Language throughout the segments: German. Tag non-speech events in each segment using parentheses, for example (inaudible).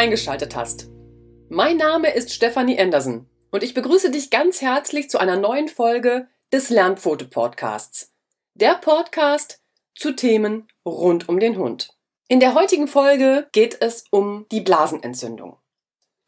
eingeschaltet hast. Mein Name ist Stefanie Anderson und ich begrüße dich ganz herzlich zu einer neuen Folge des Lernpfote Podcasts. Der Podcast zu Themen rund um den Hund. In der heutigen Folge geht es um die Blasenentzündung.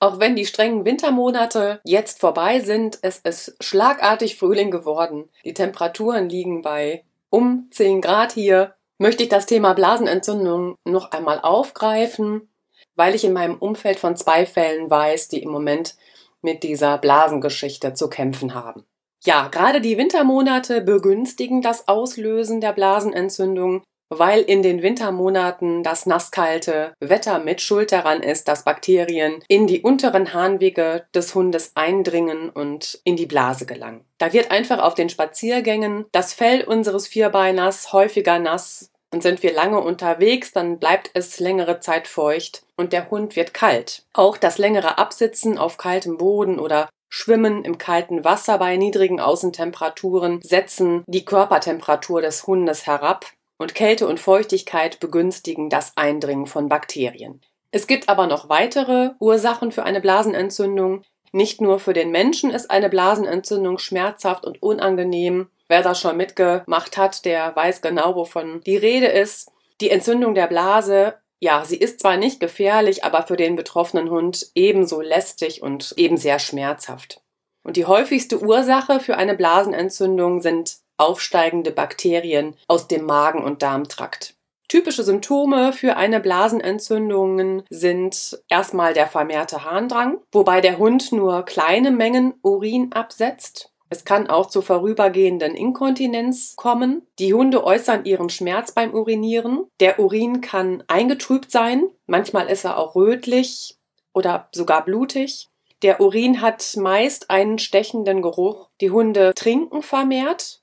Auch wenn die strengen Wintermonate jetzt vorbei sind, es ist schlagartig Frühling geworden. Die Temperaturen liegen bei um 10 Grad hier. Möchte ich das Thema Blasenentzündung noch einmal aufgreifen weil ich in meinem Umfeld von zwei Fällen weiß, die im Moment mit dieser Blasengeschichte zu kämpfen haben. Ja, gerade die Wintermonate begünstigen das Auslösen der Blasenentzündung, weil in den Wintermonaten das nasskalte Wetter mit Schuld daran ist, dass Bakterien in die unteren Harnwege des Hundes eindringen und in die Blase gelangen. Da wird einfach auf den Spaziergängen das Fell unseres Vierbeiners häufiger nass und sind wir lange unterwegs, dann bleibt es längere Zeit feucht und der Hund wird kalt. Auch das längere Absitzen auf kaltem Boden oder Schwimmen im kalten Wasser bei niedrigen Außentemperaturen setzen die Körpertemperatur des Hundes herab und Kälte und Feuchtigkeit begünstigen das Eindringen von Bakterien. Es gibt aber noch weitere Ursachen für eine Blasenentzündung. Nicht nur für den Menschen ist eine Blasenentzündung schmerzhaft und unangenehm, Wer das schon mitgemacht hat, der weiß genau, wovon die Rede ist. Die Entzündung der Blase, ja, sie ist zwar nicht gefährlich, aber für den betroffenen Hund ebenso lästig und eben sehr schmerzhaft. Und die häufigste Ursache für eine Blasenentzündung sind aufsteigende Bakterien aus dem Magen- und Darmtrakt. Typische Symptome für eine Blasenentzündung sind erstmal der vermehrte Harndrang, wobei der Hund nur kleine Mengen Urin absetzt. Es kann auch zu vorübergehenden Inkontinenz kommen. Die Hunde äußern ihren Schmerz beim Urinieren. Der Urin kann eingetrübt sein. Manchmal ist er auch rötlich oder sogar blutig. Der Urin hat meist einen stechenden Geruch. Die Hunde trinken vermehrt.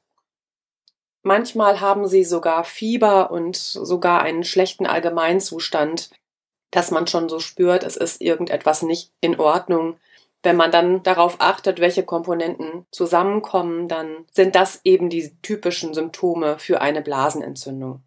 Manchmal haben sie sogar Fieber und sogar einen schlechten Allgemeinzustand, dass man schon so spürt, es ist irgendetwas nicht in Ordnung. Wenn man dann darauf achtet, welche Komponenten zusammenkommen, dann sind das eben die typischen Symptome für eine Blasenentzündung.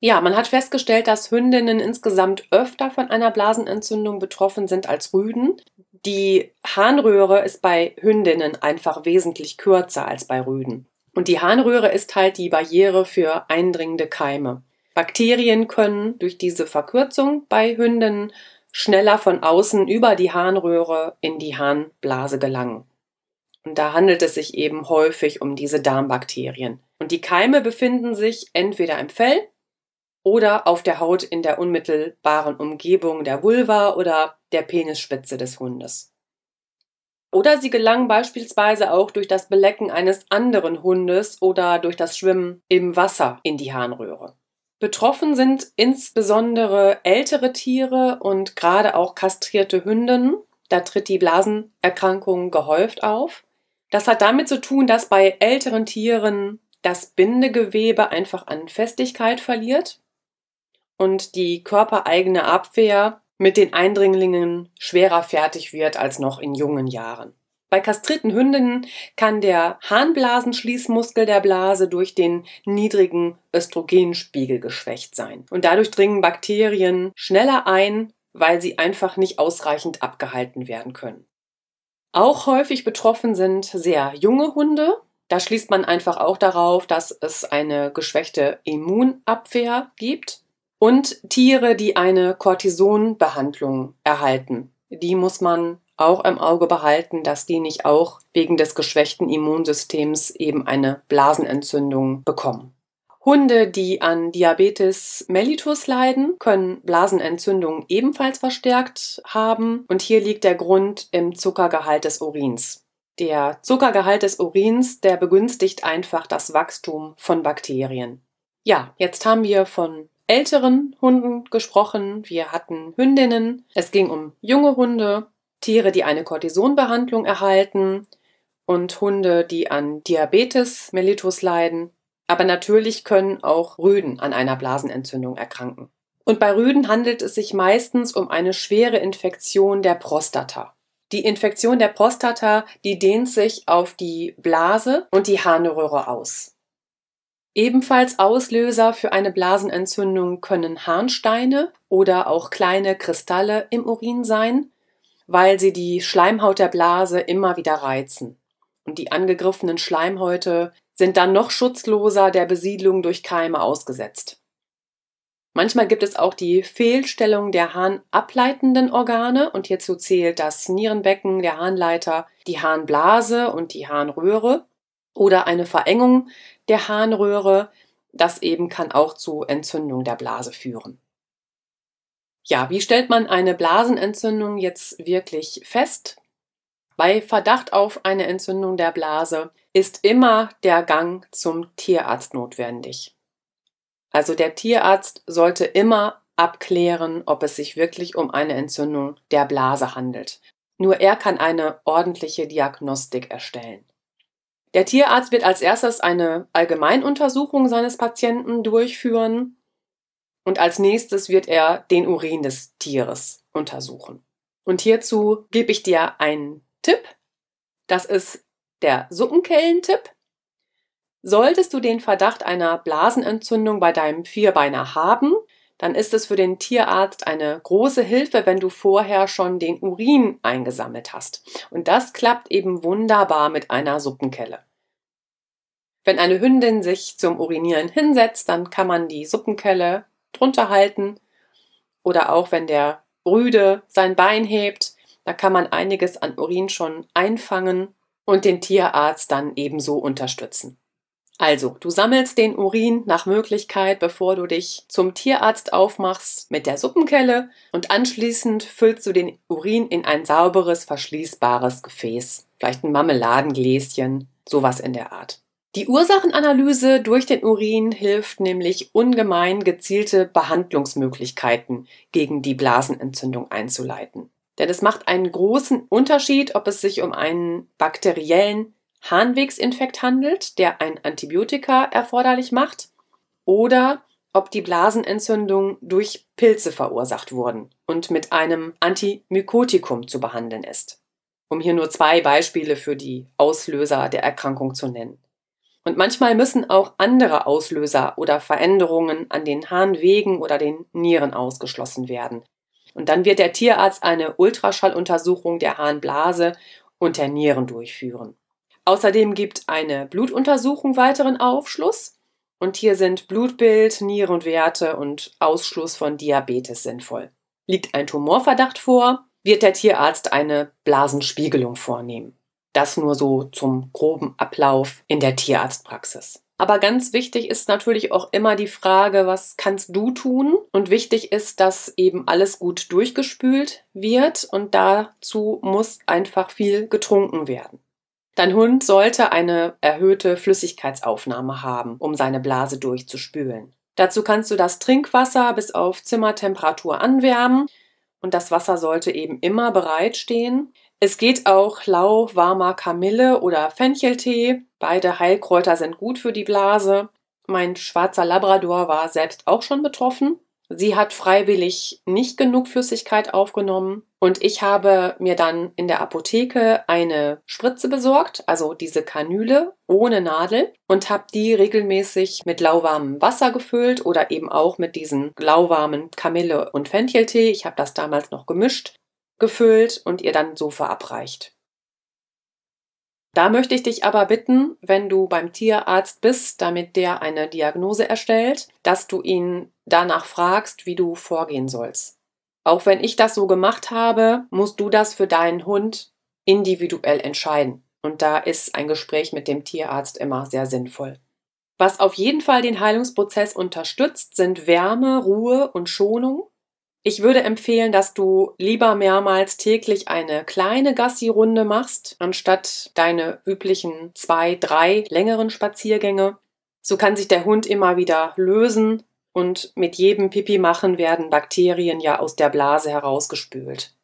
Ja, man hat festgestellt, dass Hündinnen insgesamt öfter von einer Blasenentzündung betroffen sind als Rüden. Die Harnröhre ist bei Hündinnen einfach wesentlich kürzer als bei Rüden. Und die Harnröhre ist halt die Barriere für eindringende Keime. Bakterien können durch diese Verkürzung bei Hündinnen schneller von außen über die Harnröhre in die Harnblase gelangen. Und da handelt es sich eben häufig um diese Darmbakterien. Und die Keime befinden sich entweder im Fell oder auf der Haut in der unmittelbaren Umgebung der Vulva oder der Penisspitze des Hundes. Oder sie gelangen beispielsweise auch durch das Belecken eines anderen Hundes oder durch das Schwimmen im Wasser in die Harnröhre. Betroffen sind insbesondere ältere Tiere und gerade auch kastrierte Hündinnen. Da tritt die Blasenerkrankung gehäuft auf. Das hat damit zu tun, dass bei älteren Tieren das Bindegewebe einfach an Festigkeit verliert und die körpereigene Abwehr mit den Eindringlingen schwerer fertig wird als noch in jungen Jahren. Bei kastrierten Hündinnen kann der Harnblasenschließmuskel der Blase durch den niedrigen Östrogenspiegel geschwächt sein. Und dadurch dringen Bakterien schneller ein, weil sie einfach nicht ausreichend abgehalten werden können. Auch häufig betroffen sind sehr junge Hunde. Da schließt man einfach auch darauf, dass es eine geschwächte Immunabwehr gibt. Und Tiere, die eine Cortisonbehandlung erhalten. Die muss man auch im Auge behalten, dass die nicht auch wegen des geschwächten Immunsystems eben eine Blasenentzündung bekommen. Hunde, die an Diabetes mellitus leiden, können Blasenentzündungen ebenfalls verstärkt haben und hier liegt der Grund im Zuckergehalt des Urins. Der Zuckergehalt des Urins, der begünstigt einfach das Wachstum von Bakterien. Ja, jetzt haben wir von älteren Hunden gesprochen. Wir hatten Hündinnen. Es ging um junge Hunde Tiere, die eine Cortisonbehandlung erhalten und Hunde, die an Diabetes mellitus leiden. Aber natürlich können auch Rüden an einer Blasenentzündung erkranken. Und bei Rüden handelt es sich meistens um eine schwere Infektion der Prostata. Die Infektion der Prostata, die dehnt sich auf die Blase und die Harnröhre aus. Ebenfalls Auslöser für eine Blasenentzündung können Harnsteine oder auch kleine Kristalle im Urin sein, weil sie die Schleimhaut der Blase immer wieder reizen. Und die angegriffenen Schleimhäute sind dann noch schutzloser der Besiedlung durch Keime ausgesetzt. Manchmal gibt es auch die Fehlstellung der harnableitenden Organe und hierzu zählt das Nierenbecken, der Harnleiter, die Harnblase und die Harnröhre oder eine Verengung der Harnröhre. Das eben kann auch zu Entzündung der Blase führen. Ja, wie stellt man eine Blasenentzündung jetzt wirklich fest? Bei Verdacht auf eine Entzündung der Blase ist immer der Gang zum Tierarzt notwendig. Also der Tierarzt sollte immer abklären, ob es sich wirklich um eine Entzündung der Blase handelt. Nur er kann eine ordentliche Diagnostik erstellen. Der Tierarzt wird als erstes eine Allgemeinuntersuchung seines Patienten durchführen und als nächstes wird er den Urin des Tieres untersuchen. Und hierzu gebe ich dir einen Tipp. Das ist der Suppenkellentipp. Solltest du den Verdacht einer Blasenentzündung bei deinem Vierbeiner haben, dann ist es für den Tierarzt eine große Hilfe, wenn du vorher schon den Urin eingesammelt hast. Und das klappt eben wunderbar mit einer Suppenkelle. Wenn eine Hündin sich zum Urinieren hinsetzt, dann kann man die Suppenkelle drunter halten. Oder auch wenn der Rüde sein Bein hebt, da kann man einiges an Urin schon einfangen und den Tierarzt dann ebenso unterstützen. Also, du sammelst den Urin nach Möglichkeit, bevor du dich zum Tierarzt aufmachst, mit der Suppenkelle und anschließend füllst du den Urin in ein sauberes, verschließbares Gefäß. Vielleicht ein Marmeladengläschen, sowas in der Art. Die Ursachenanalyse durch den Urin hilft nämlich ungemein gezielte Behandlungsmöglichkeiten gegen die Blasenentzündung einzuleiten. Denn es macht einen großen Unterschied, ob es sich um einen bakteriellen Harnwegsinfekt handelt, der ein Antibiotika erforderlich macht, oder ob die Blasenentzündung durch Pilze verursacht wurden und mit einem Antimykotikum zu behandeln ist. Um hier nur zwei Beispiele für die Auslöser der Erkrankung zu nennen. Und manchmal müssen auch andere Auslöser oder Veränderungen an den Harnwegen oder den Nieren ausgeschlossen werden. Und dann wird der Tierarzt eine Ultraschalluntersuchung der Harnblase und der Nieren durchführen. Außerdem gibt eine Blutuntersuchung weiteren Aufschluss. Und hier sind Blutbild, Nierenwerte und Ausschluss von Diabetes sinnvoll. Liegt ein Tumorverdacht vor, wird der Tierarzt eine Blasenspiegelung vornehmen. Das nur so zum groben Ablauf in der Tierarztpraxis. Aber ganz wichtig ist natürlich auch immer die Frage, was kannst du tun? Und wichtig ist, dass eben alles gut durchgespült wird und dazu muss einfach viel getrunken werden. Dein Hund sollte eine erhöhte Flüssigkeitsaufnahme haben, um seine Blase durchzuspülen. Dazu kannst du das Trinkwasser bis auf Zimmertemperatur anwärmen und das Wasser sollte eben immer bereitstehen. Es geht auch lauwarmer Kamille oder Fencheltee. Beide Heilkräuter sind gut für die Blase. Mein schwarzer Labrador war selbst auch schon betroffen. Sie hat freiwillig nicht genug Flüssigkeit aufgenommen und ich habe mir dann in der Apotheke eine Spritze besorgt, also diese Kanüle ohne Nadel und habe die regelmäßig mit lauwarmem Wasser gefüllt oder eben auch mit diesen lauwarmen Kamille- und Fencheltee. Ich habe das damals noch gemischt, gefüllt und ihr dann so verabreicht. Da möchte ich dich aber bitten, wenn du beim Tierarzt bist, damit der eine Diagnose erstellt, dass du ihn danach fragst, wie du vorgehen sollst. Auch wenn ich das so gemacht habe, musst du das für deinen Hund individuell entscheiden. Und da ist ein Gespräch mit dem Tierarzt immer sehr sinnvoll. Was auf jeden Fall den Heilungsprozess unterstützt, sind Wärme, Ruhe und Schonung. Ich würde empfehlen, dass du lieber mehrmals täglich eine kleine Gassi-Runde machst, anstatt deine üblichen zwei, drei längeren Spaziergänge. So kann sich der Hund immer wieder lösen und mit jedem Pipi machen werden Bakterien ja aus der Blase herausgespült.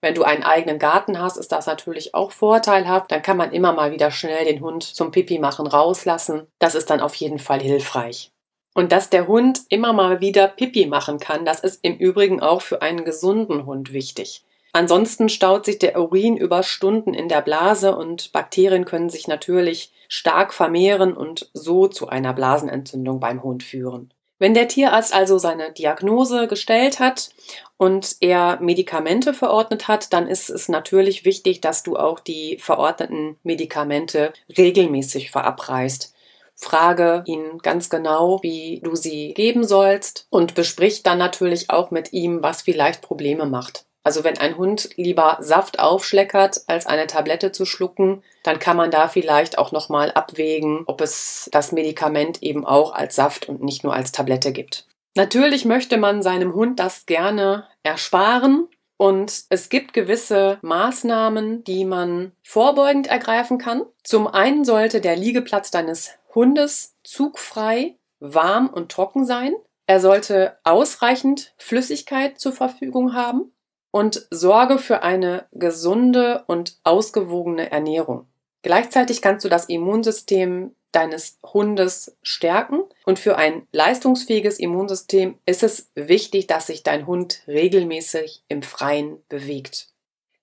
Wenn du einen eigenen Garten hast, ist das natürlich auch vorteilhaft. Dann kann man immer mal wieder schnell den Hund zum Pipi machen rauslassen. Das ist dann auf jeden Fall hilfreich. Und dass der Hund immer mal wieder Pipi machen kann, das ist im Übrigen auch für einen gesunden Hund wichtig. Ansonsten staut sich der Urin über Stunden in der Blase und Bakterien können sich natürlich stark vermehren und so zu einer Blasenentzündung beim Hund führen. Wenn der Tierarzt also seine Diagnose gestellt hat und er Medikamente verordnet hat, dann ist es natürlich wichtig, dass du auch die verordneten Medikamente regelmäßig verabreichst. Frage ihn ganz genau, wie du sie geben sollst und besprich dann natürlich auch mit ihm, was vielleicht Probleme macht. Also wenn ein Hund lieber Saft aufschleckert, als eine Tablette zu schlucken, dann kann man da vielleicht auch nochmal abwägen, ob es das Medikament eben auch als Saft und nicht nur als Tablette gibt. Natürlich möchte man seinem Hund das gerne ersparen und es gibt gewisse Maßnahmen, die man vorbeugend ergreifen kann. Zum einen sollte der Liegeplatz deines Hundes zugfrei, warm und trocken sein. Er sollte ausreichend Flüssigkeit zur Verfügung haben und sorge für eine gesunde und ausgewogene Ernährung. Gleichzeitig kannst du das Immunsystem deines Hundes stärken und für ein leistungsfähiges Immunsystem ist es wichtig, dass sich dein Hund regelmäßig im Freien bewegt.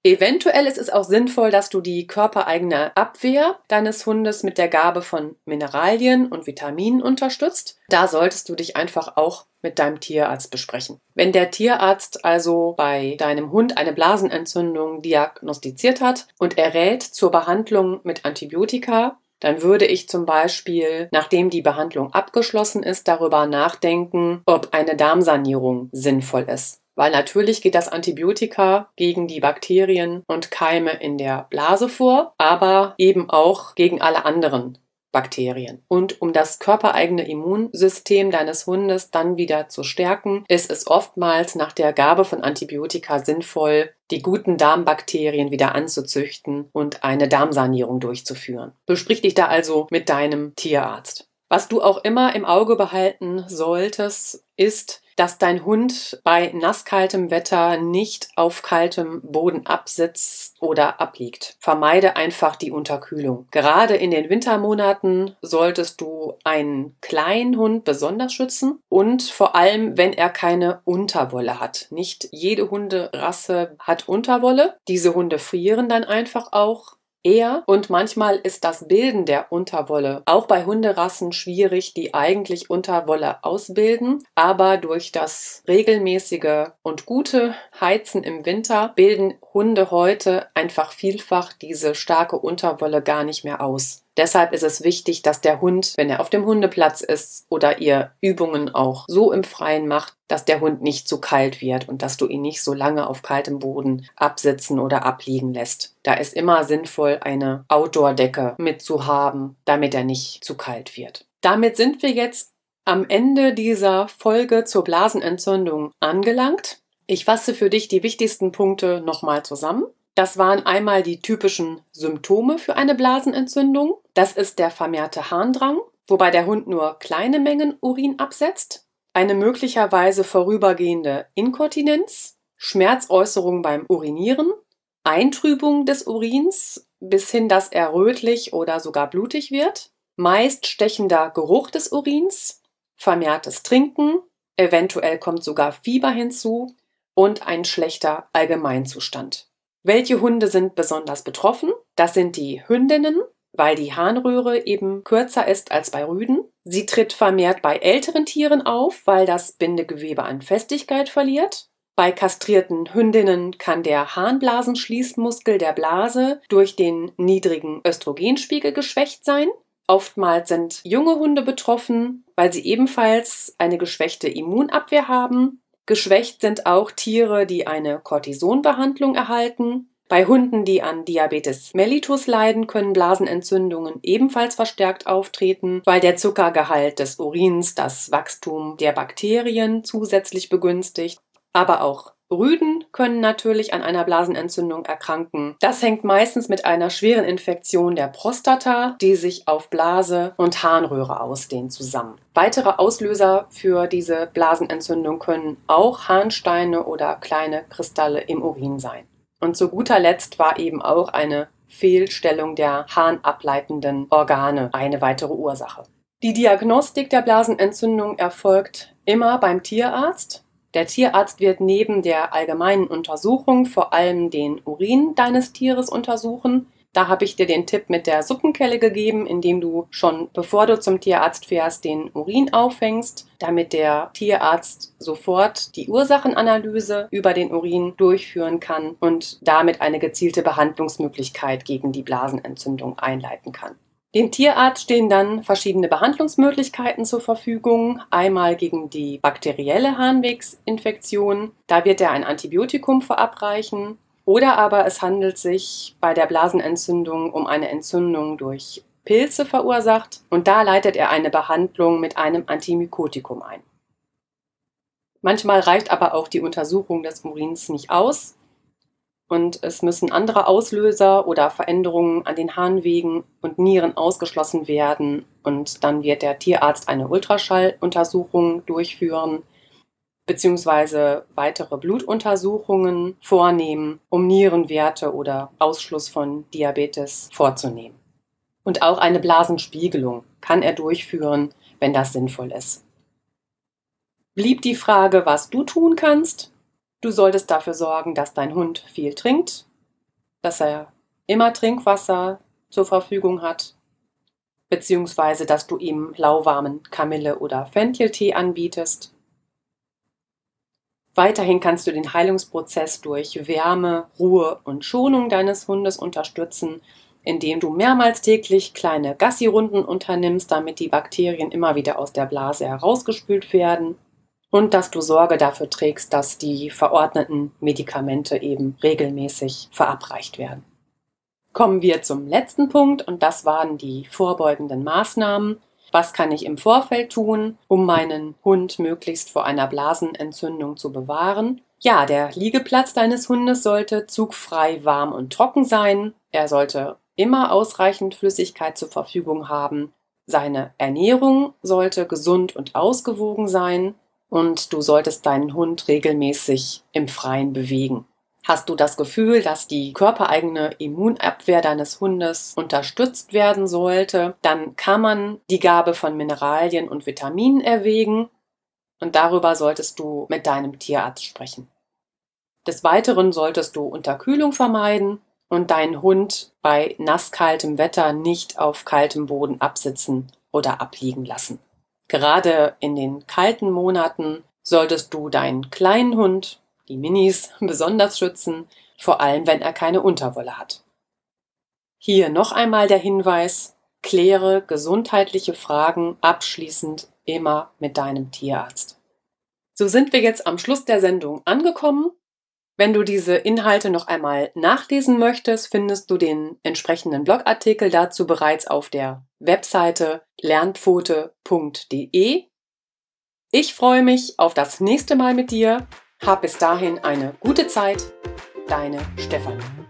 Eventuell ist es auch sinnvoll, dass du die körpereigene Abwehr deines Hundes mit der Gabe von Mineralien und Vitaminen unterstützt. Da solltest du dich einfach auch mit deinem Tierarzt besprechen. Wenn der Tierarzt also bei deinem Hund eine Blasenentzündung diagnostiziert hat und er rät zur Behandlung mit Antibiotika, dann würde ich zum Beispiel, nachdem die Behandlung abgeschlossen ist, darüber nachdenken, ob eine Darmsanierung sinnvoll ist. Weil natürlich geht das Antibiotika gegen die Bakterien und Keime in der Blase vor, aber eben auch gegen alle anderen Bakterien. Und um das körpereigene Immunsystem deines Hundes dann wieder zu stärken, ist es oftmals nach der Gabe von Antibiotika sinnvoll, die guten Darmbakterien wieder anzuzüchten und eine Darmsanierung durchzuführen. Besprich dich da also mit deinem Tierarzt. Was du auch immer im Auge behalten solltest, ist, dass dein Hund bei nasskaltem Wetter nicht auf kaltem Boden absitzt oder abliegt. Vermeide einfach die Unterkühlung. Gerade in den Wintermonaten solltest du einen kleinen Hund besonders schützen und vor allem, wenn er keine Unterwolle hat. Nicht jede Hunderasse hat Unterwolle. Diese Hunde frieren dann einfach auch eher und manchmal ist das Bilden der Unterwolle auch bei Hunderassen schwierig, die eigentlich Unterwolle ausbilden, aber durch das regelmäßige und gute Heizen im Winter bilden Hunde heute einfach vielfach diese starke Unterwolle gar nicht mehr aus. Deshalb ist es wichtig, dass der Hund, wenn er auf dem Hundeplatz ist oder ihr Übungen auch so im Freien macht, dass der Hund nicht zu kalt wird und dass du ihn nicht so lange auf kaltem Boden absitzen oder abliegen lässt. Da ist immer sinnvoll, eine Outdoor-Decke mitzuhaben, damit er nicht zu kalt wird. Damit sind wir jetzt am Ende dieser Folge zur Blasenentzündung angelangt. Ich fasse für dich die wichtigsten Punkte nochmal zusammen. Das waren einmal die typischen Symptome für eine Blasenentzündung. Das ist der vermehrte Harndrang, wobei der Hund nur kleine Mengen Urin absetzt, eine möglicherweise vorübergehende Inkontinenz, Schmerzäußerung beim Urinieren, Eintrübung des Urins bis hin, dass er rötlich oder sogar blutig wird, meist stechender Geruch des Urins, vermehrtes Trinken, eventuell kommt sogar Fieber hinzu und ein schlechter Allgemeinzustand. Welche Hunde sind besonders betroffen? Das sind die Hündinnen, weil die Harnröhre eben kürzer ist als bei Rüden. Sie tritt vermehrt bei älteren Tieren auf, weil das Bindegewebe an Festigkeit verliert. Bei kastrierten Hündinnen kann der Harnblasenschließmuskel der Blase durch den niedrigen Östrogenspiegel geschwächt sein. Oftmals sind junge Hunde betroffen, weil sie ebenfalls eine geschwächte Immunabwehr haben Geschwächt sind auch Tiere, die eine Cortisonbehandlung erhalten. Bei Hunden, die an Diabetes mellitus leiden, können Blasenentzündungen ebenfalls verstärkt auftreten, weil der Zuckergehalt des Urins das Wachstum der Bakterien zusätzlich begünstigt. Aber auch Rüden können natürlich an einer Blasenentzündung erkranken. Das hängt meistens mit einer schweren Infektion der Prostata, die sich auf Blase und Harnröhre ausdehnt, zusammen. Weitere Auslöser für diese Blasenentzündung können auch Harnsteine oder kleine Kristalle im Urin sein. Und zu guter Letzt war eben auch eine Fehlstellung der harnableitenden Organe eine weitere Ursache. Die Diagnostik der Blasenentzündung erfolgt immer beim Tierarzt Der Tierarzt wird neben der allgemeinen Untersuchung vor allem den Urin deines Tieres untersuchen. Da habe ich dir den Tipp mit der Suppenkelle gegeben, indem du schon bevor du zum Tierarzt fährst, den Urin auffängst, damit der Tierarzt sofort die Ursachenanalyse über den Urin durchführen kann und damit eine gezielte Behandlungsmöglichkeit gegen die Blasenentzündung einleiten kann. Dem Tierarzt stehen dann verschiedene Behandlungsmöglichkeiten zur Verfügung. Einmal gegen die bakterielle Harnwegsinfektion. Da wird er ein Antibiotikum verabreichen. Oder aber es handelt sich bei der Blasenentzündung um eine Entzündung durch Pilze verursacht und da leitet er eine Behandlung mit einem Antimykotikum ein. Manchmal reicht aber auch die Untersuchung des Urins nicht aus und es müssen andere Auslöser oder Veränderungen an den Harnwegen und Nieren ausgeschlossen werden und dann wird der Tierarzt eine Ultraschalluntersuchung durchführen beziehungsweise weitere Blutuntersuchungen vornehmen, um Nierenwerte oder Ausschluss von Diabetes vorzunehmen. Und auch eine Blasenspiegelung kann er durchführen, wenn das sinnvoll ist. Blieb die Frage, was du tun kannst? Du solltest dafür sorgen, dass dein Hund viel trinkt, dass er immer Trinkwasser zur Verfügung hat, beziehungsweise dass du ihm lauwarmen Kamille- oder Fencheltee anbietest. Weiterhin kannst du den Heilungsprozess durch Wärme, Ruhe und Schonung deines Hundes unterstützen, indem du mehrmals täglich kleine Gassi-Runden unternimmst, damit die Bakterien immer wieder aus der Blase herausgespült werden und dass du Sorge dafür trägst, dass die verordneten Medikamente eben regelmäßig verabreicht werden. Kommen wir zum letzten Punkt und das waren die vorbeugenden Maßnahmen. Was kann ich im Vorfeld tun, um meinen Hund möglichst vor einer Blasenentzündung zu bewahren? Ja, der Liegeplatz deines Hundes sollte zugfrei warm und trocken sein. Er sollte immer ausreichend Flüssigkeit zur Verfügung haben. Seine Ernährung sollte gesund und ausgewogen sein und du solltest deinen Hund regelmäßig im Freien bewegen. Hast du das Gefühl, dass die körpereigene Immunabwehr deines Hundes unterstützt werden sollte, dann kann man die Gabe von Mineralien und Vitaminen erwägen und darüber solltest du mit deinem Tierarzt sprechen. Des Weiteren solltest du Unterkühlung vermeiden und deinen Hund bei nasskaltem Wetter nicht auf kaltem Boden absitzen oder abliegen lassen. Gerade in den kalten Monaten solltest du deinen kleinen Hund, die Minis, (laughs) besonders schützen, vor allem wenn er keine Unterwolle hat. Hier noch einmal der Hinweis, kläre gesundheitliche Fragen abschließend immer mit deinem Tierarzt. So sind wir jetzt am Schluss der Sendung angekommen. Wenn du diese Inhalte noch einmal nachlesen möchtest, findest du den entsprechenden Blogartikel dazu bereits auf der Webseite lernpfote.de. Ich freue mich auf das nächste Mal mit dir. Hab bis dahin eine gute Zeit. Deine Stefanie.